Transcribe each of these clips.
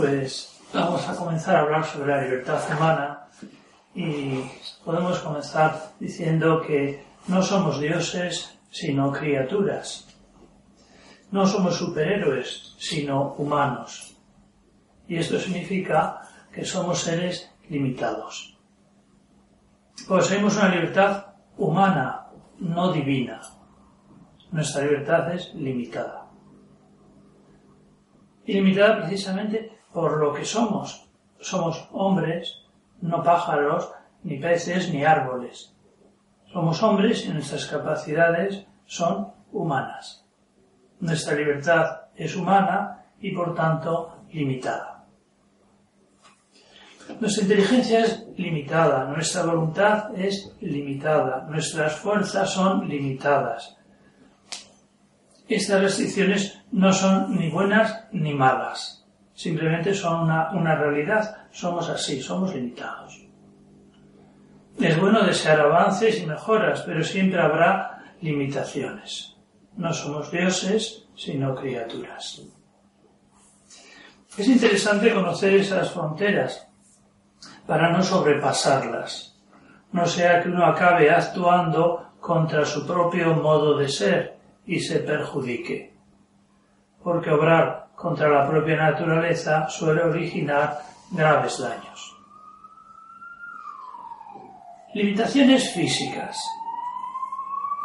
Pues vamos a comenzar a hablar sobre la libertad humana y podemos comenzar diciendo que no somos dioses sino criaturas. No somos superhéroes sino humanos. Y esto significa que somos seres limitados. Poseemos una libertad humana, no divina. Nuestra libertad es limitada. Y limitada precisamente por lo que somos. Somos hombres, no pájaros, ni peces, ni árboles. Somos hombres y nuestras capacidades son humanas. Nuestra libertad es humana y por tanto limitada. Nuestra inteligencia es limitada, nuestra voluntad es limitada, nuestras fuerzas son limitadas. Estas restricciones no son ni buenas ni malas Simplemente son una, realidad. Somos así, somos limitados. Es bueno desear avances y mejoras, pero siempre habrá limitaciones. No somos dioses, sino criaturas. Es interesante conocer esas fronteras para no sobrepasarlas, no sea que uno acabe actuando contra su propio modo de ser y se perjudique. Porque obrar contra la propia naturaleza suele originar graves daños. Limitaciones físicas.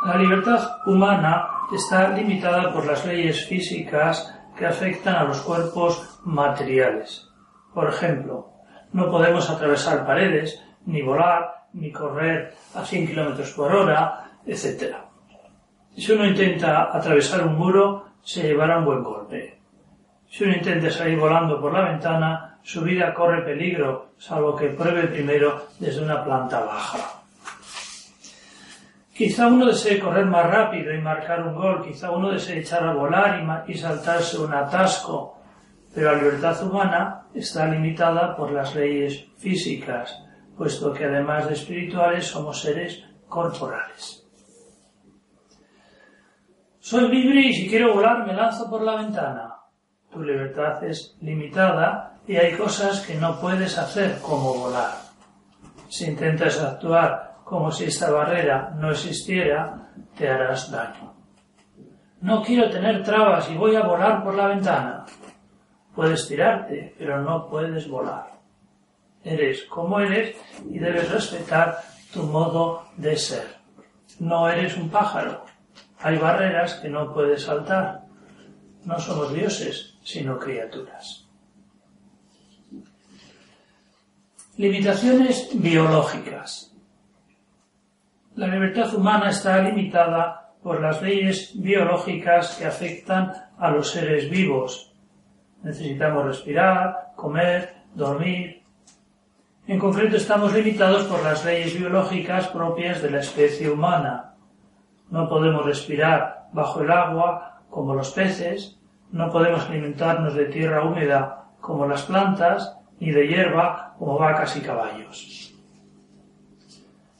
La libertad humana está limitada por las leyes físicas que afectan a los cuerpos materiales. Por ejemplo, no podemos atravesar paredes, ni volar, ni correr a 100 km por hora, etc. Si uno intenta atravesar un muro, se llevará un buen golpe. Si uno intenta salir volando por la ventana, su vida corre peligro, salvo que pruebe primero desde una planta baja. Quizá uno desee correr más rápido y marcar un gol, quizá uno desee echar a volar y, saltarse un atasco, pero la libertad humana está limitada por las leyes físicas, puesto que además de espirituales somos seres corporales. Soy libre y si quiero volar me lanzo por la ventana tu libertad es limitada y hay cosas que no puedes hacer como volar. Si intentas actuar como si esta barrera no existiera, te harás daño. No quiero tener trabas y voy a volar por la ventana. Puedes tirarte, pero no puedes volar. Eres como eres y debes respetar tu modo de ser. No eres un pájaro. Hay barreras que no puedes saltar. No somos dioses, sino criaturas. Limitaciones biológicas. La libertad humana está limitada por las leyes biológicas que afectan a los seres vivos. Necesitamos respirar, comer, dormir. En concreto estamos limitados por las leyes biológicas propias de la especie humana. No podemos respirar bajo el agua como los peces, no podemos alimentarnos de tierra húmeda como las plantas, ni de hierba como vacas y caballos.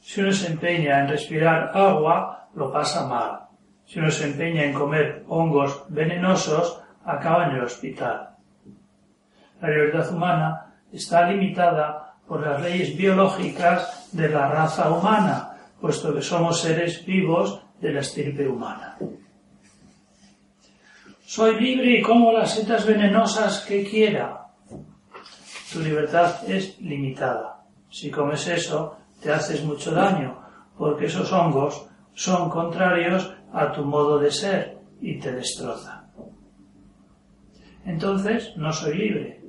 Si uno se empeña en respirar agua, lo pasa mal. Si uno se empeña en comer hongos venenosos, acaba en el hospital. La libertad humana está limitada por las leyes biológicas de la raza humana, puesto que somos seres vivos de la estirpe humana. Soy libre y como las setas venenosas que quiera. Tu libertad es limitada. Si comes eso, te haces mucho daño, porque esos hongos son contrarios a tu modo de ser y te destrozan. Entonces, no soy libre.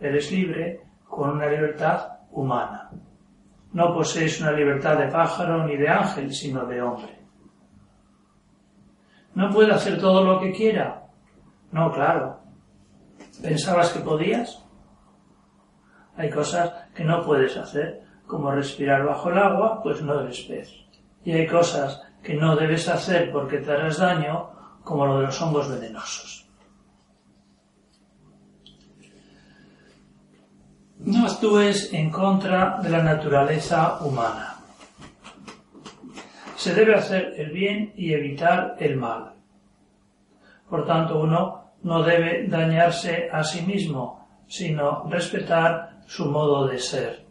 Eres libre con una libertad humana. No posees una libertad de pájaro ni de ángel, sino de hombre. ¿No puede hacer todo lo que quiera? No, claro. ¿Pensabas que podías? Hay cosas que no puedes hacer, como respirar bajo el agua, pues no eres pez. Y hay cosas que no debes hacer porque te harás daño, como lo de los hongos venenosos. No actúes en contra de la naturaleza humana se debe hacer el bien y evitar el mal. Por tanto, uno no debe dañarse a sí mismo, sino respetar su modo de ser.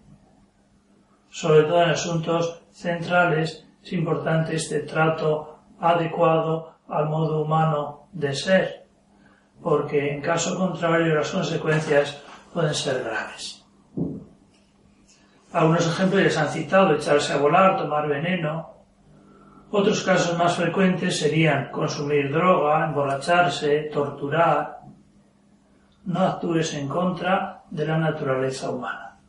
Sobre todo en asuntos centrales es importante este trato adecuado al modo humano de ser, porque en caso contrario las consecuencias pueden ser graves. Algunos ejemplos les han citado echarse a volar, tomar veneno. Otros casos más frecuentes serían consumir droga, emborracharse, torturar. No actúes en contra de la naturaleza humana.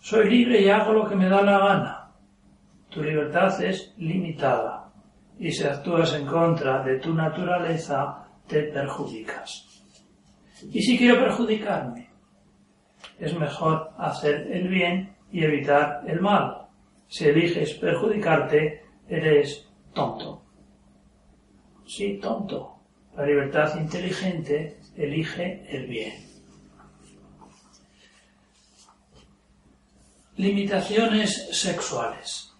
Soy libre y hago lo que me da la gana. Tu libertad es limitada y si actúas en contra de tu naturaleza te perjudicas. ¿Y si quiero perjudicarme? Es mejor hacer el bien y evitar el mal. Si eliges perjudicarte, eres tonto. Sí, tonto. La libertad inteligente elige el bien. Limitaciones sexuales.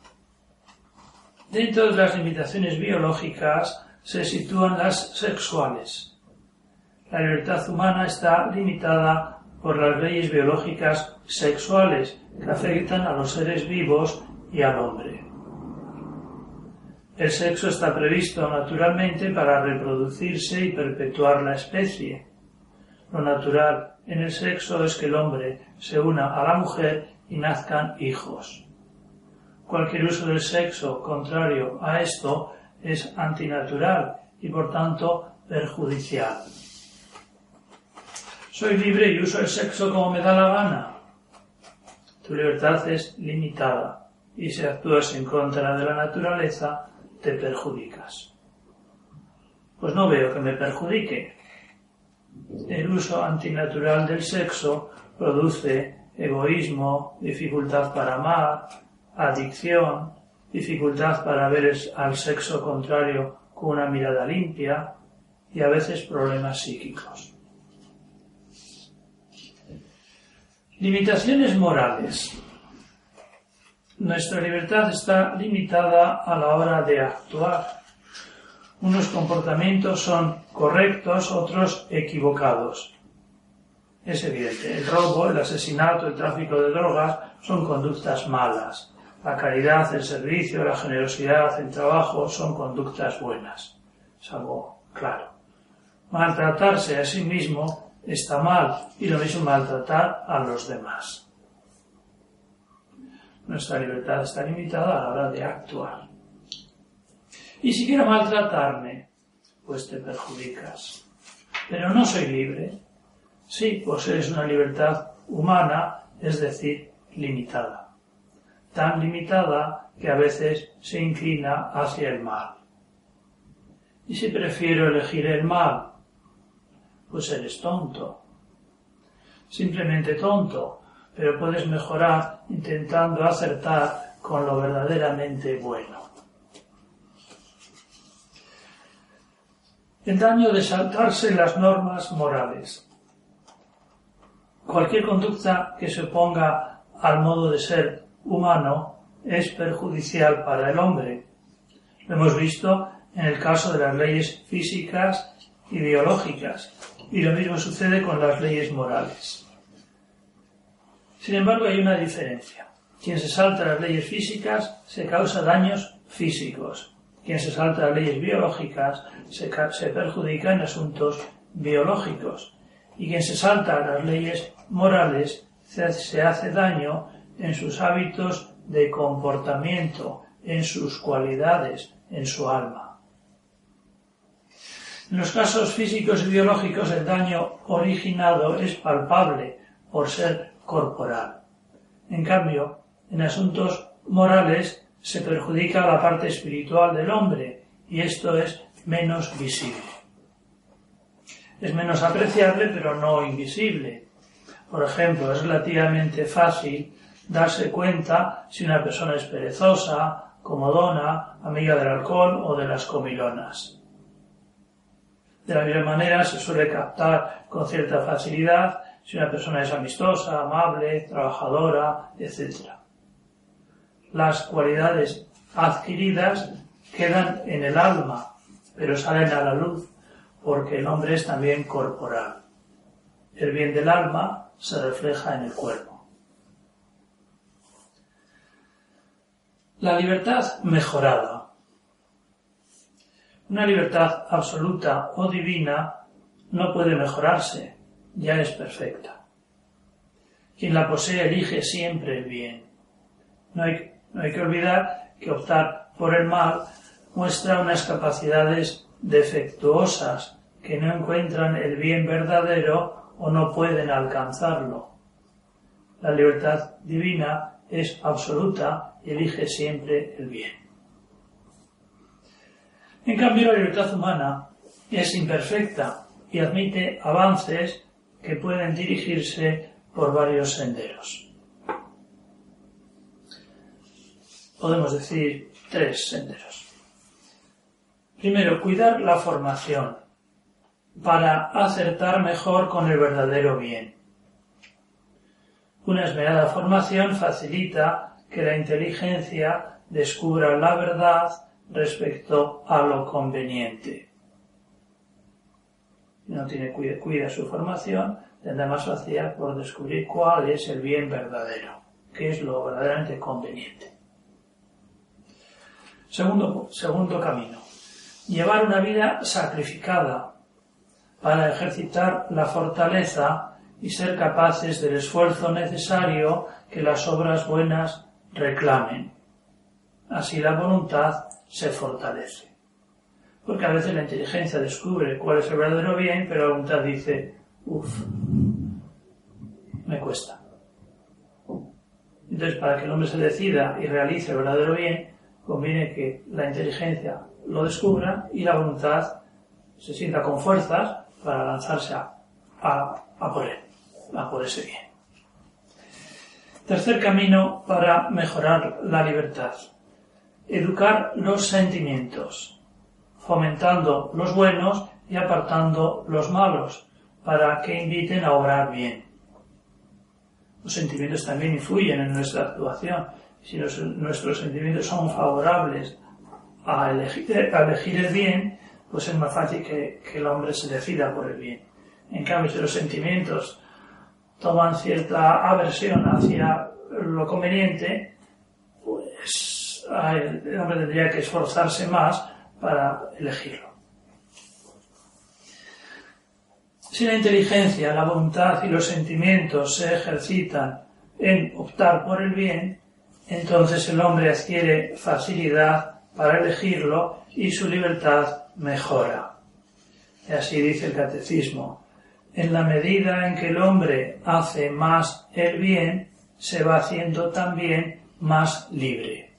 Dentro de las limitaciones biológicas se sitúan las sexuales. La libertad humana está limitada por las leyes biológicas sexuales que afectan a los seres vivos y al hombre. El sexo está previsto naturalmente para reproducirse y perpetuar la especie. Lo natural en el sexo es que el hombre se una a la mujer y nazcan hijos. Cualquier uso del sexo contrario a esto es antinatural y por tanto perjudicial. Soy libre y uso el sexo como me da la gana. Tu libertad es limitada y si actúas en contra de la naturaleza te perjudicas. Pues no veo que me perjudique. El uso antinatural del sexo produce egoísmo, dificultad para amar, adicción, dificultad para ver al sexo contrario con una mirada limpia y a veces problemas psíquicos. Limitaciones morales. Nuestra libertad está limitada a la hora de actuar. Unos comportamientos son correctos, otros equivocados. Es evidente, el robo, el asesinato, el tráfico de drogas son conductas malas. La caridad, el servicio, la generosidad, el trabajo son conductas buenas. Es algo claro. Maltratarse a sí mismo está mal y lo mismo maltratar a los demás. Nuestra libertad está limitada a la hora de actuar. Y si quiero maltratarme, pues te perjudicas. Pero no soy libre. Sí, pues eres una libertad humana, es decir, limitada. Tan limitada que a veces se inclina hacia el mal. Y si prefiero elegir el mal, pues eres tonto. Simplemente tonto, pero puedes mejorar intentando acertar con lo verdaderamente bueno. El daño de saltarse las normas morales. Cualquier conducta que se oponga al modo de ser humano es perjudicial para el hombre. Lo hemos visto en el caso de las leyes físicas y y lo mismo sucede con las leyes morales. Sin embargo, hay una diferencia. Quien se salta las leyes físicas se causa daños físicos. Quien se salta las leyes biológicas se, perjudica en asuntos biológicos. Y quien se salta las leyes morales se hace daño en sus hábitos de comportamiento, en sus cualidades, en su alma. En los casos físicos y biológicos el daño originado es palpable por ser corporal. En cambio, en asuntos morales se perjudica la parte espiritual del hombre y esto es menos visible. Es menos apreciable pero no invisible. Por ejemplo, es relativamente fácil darse cuenta si una persona es perezosa, comodona, amiga del alcohol o de las comilonas. De la misma manera se suele captar con cierta facilidad si una persona es amistosa, amable, trabajadora, etc. Las cualidades adquiridas quedan en el alma, pero salen a la luz porque el hombre es también corporal. el bien del alma se refleja en el cuerpo. La libertad mejorada. Una libertad absoluta o divina no puede mejorarse, ya es perfecta. Quien la posee elige siempre el bien. No hay, no hay que olvidar que optar por el mal muestra unas capacidades defectuosas que no encuentran el bien verdadero o no pueden alcanzarlo. La libertad divina es absoluta y elige siempre el bien. En cambio, la libertad humana es imperfecta y admite avances que pueden dirigirse por varios senderos. Podemos decir tres senderos. Primero, cuidar la formación para acertar mejor con el verdadero bien. Una esmerada formación facilita que la inteligencia descubra la verdad respecto a lo conveniente. No tiene cuida, cuida su formación, tendrá más facilidad por descubrir cuál es el bien verdadero, qué es lo verdaderamente conveniente. Segundo, segundo camino llevar una vida sacrificada para ejercitar la fortaleza y ser capaces del esfuerzo necesario que las obras buenas reclamen. Así la voluntad se fortalece. Porque a veces la inteligencia descubre cuál es el verdadero bien, pero la voluntad dice, uff, me cuesta. Entonces, para que el hombre se decida y realice el verdadero bien, conviene que la inteligencia lo descubra y la voluntad se sienta con fuerzas para lanzarse a, a, por él, a por ese bien. Tercer camino para mejorar la libertad. Educar los sentimientos, fomentando los buenos y apartando los malos, para que inviten a obrar bien. Los sentimientos también influyen en nuestra actuación. Si nuestros sentimientos son favorables a elegir, el bien, pues es más fácil que, el hombre se decida por el bien. En cambio, si los sentimientos toman cierta aversión hacia lo conveniente, pues el hombre tendría que esforzarse más para elegirlo. Si la inteligencia, la voluntad y los sentimientos se ejercitan en optar por el bien, entonces el hombre adquiere facilidad para elegirlo y su libertad mejora. Y así dice el catecismo. En la medida en que el hombre hace más el bien, se va haciendo también más libre.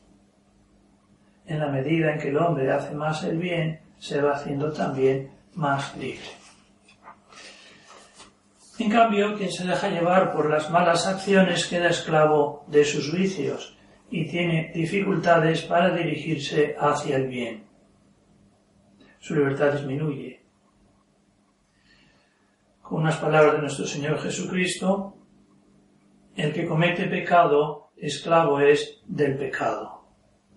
En la medida en que el hombre hace más el bien, se va haciendo también más libre. En cambio, quien se deja llevar por las malas acciones queda esclavo de sus vicios y tiene dificultades para dirigirse hacia el bien. Su libertad disminuye. Con unas palabras de nuestro Señor Jesucristo, el que comete pecado, esclavo es del pecado.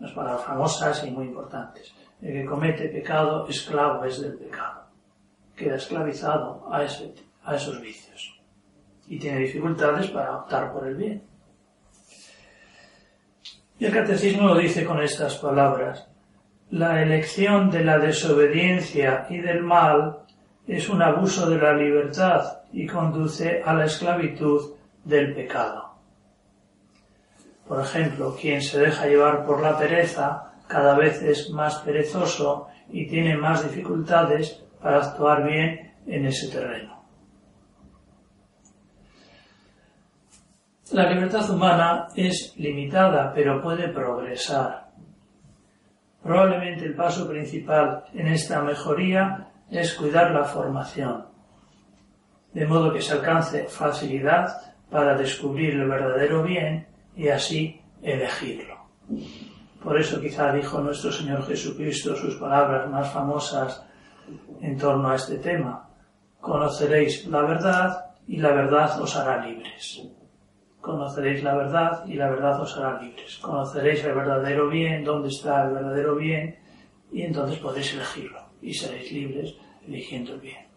Unas palabras famosas y muy importantes. El que comete pecado, esclavo es del pecado. Queda esclavizado a, a esos vicios. Y tiene dificultades para optar por el bien. Y el catecismo lo dice con estas palabras. La elección de la desobediencia y del mal es un abuso de la libertad y conduce a la esclavitud del pecado. Por ejemplo, quien se deja llevar por la pereza cada vez es más perezoso y tiene más dificultades para actuar bien en ese terreno. La libertad humana es limitada, pero puede progresar. Probablemente el paso principal en esta mejoría es cuidar la formación, de modo que se alcance facilidad para descubrir el verdadero bien y así elegirlo. Por eso quizá dijo nuestro Señor Jesucristo sus palabras más famosas en torno a este tema. Conoceréis la verdad y la verdad os hará libres. Conoceréis la verdad y la verdad os hará libres. Conoceréis el verdadero bien, dónde está el verdadero bien, y entonces podréis elegirlo y seréis libres eligiendo el bien.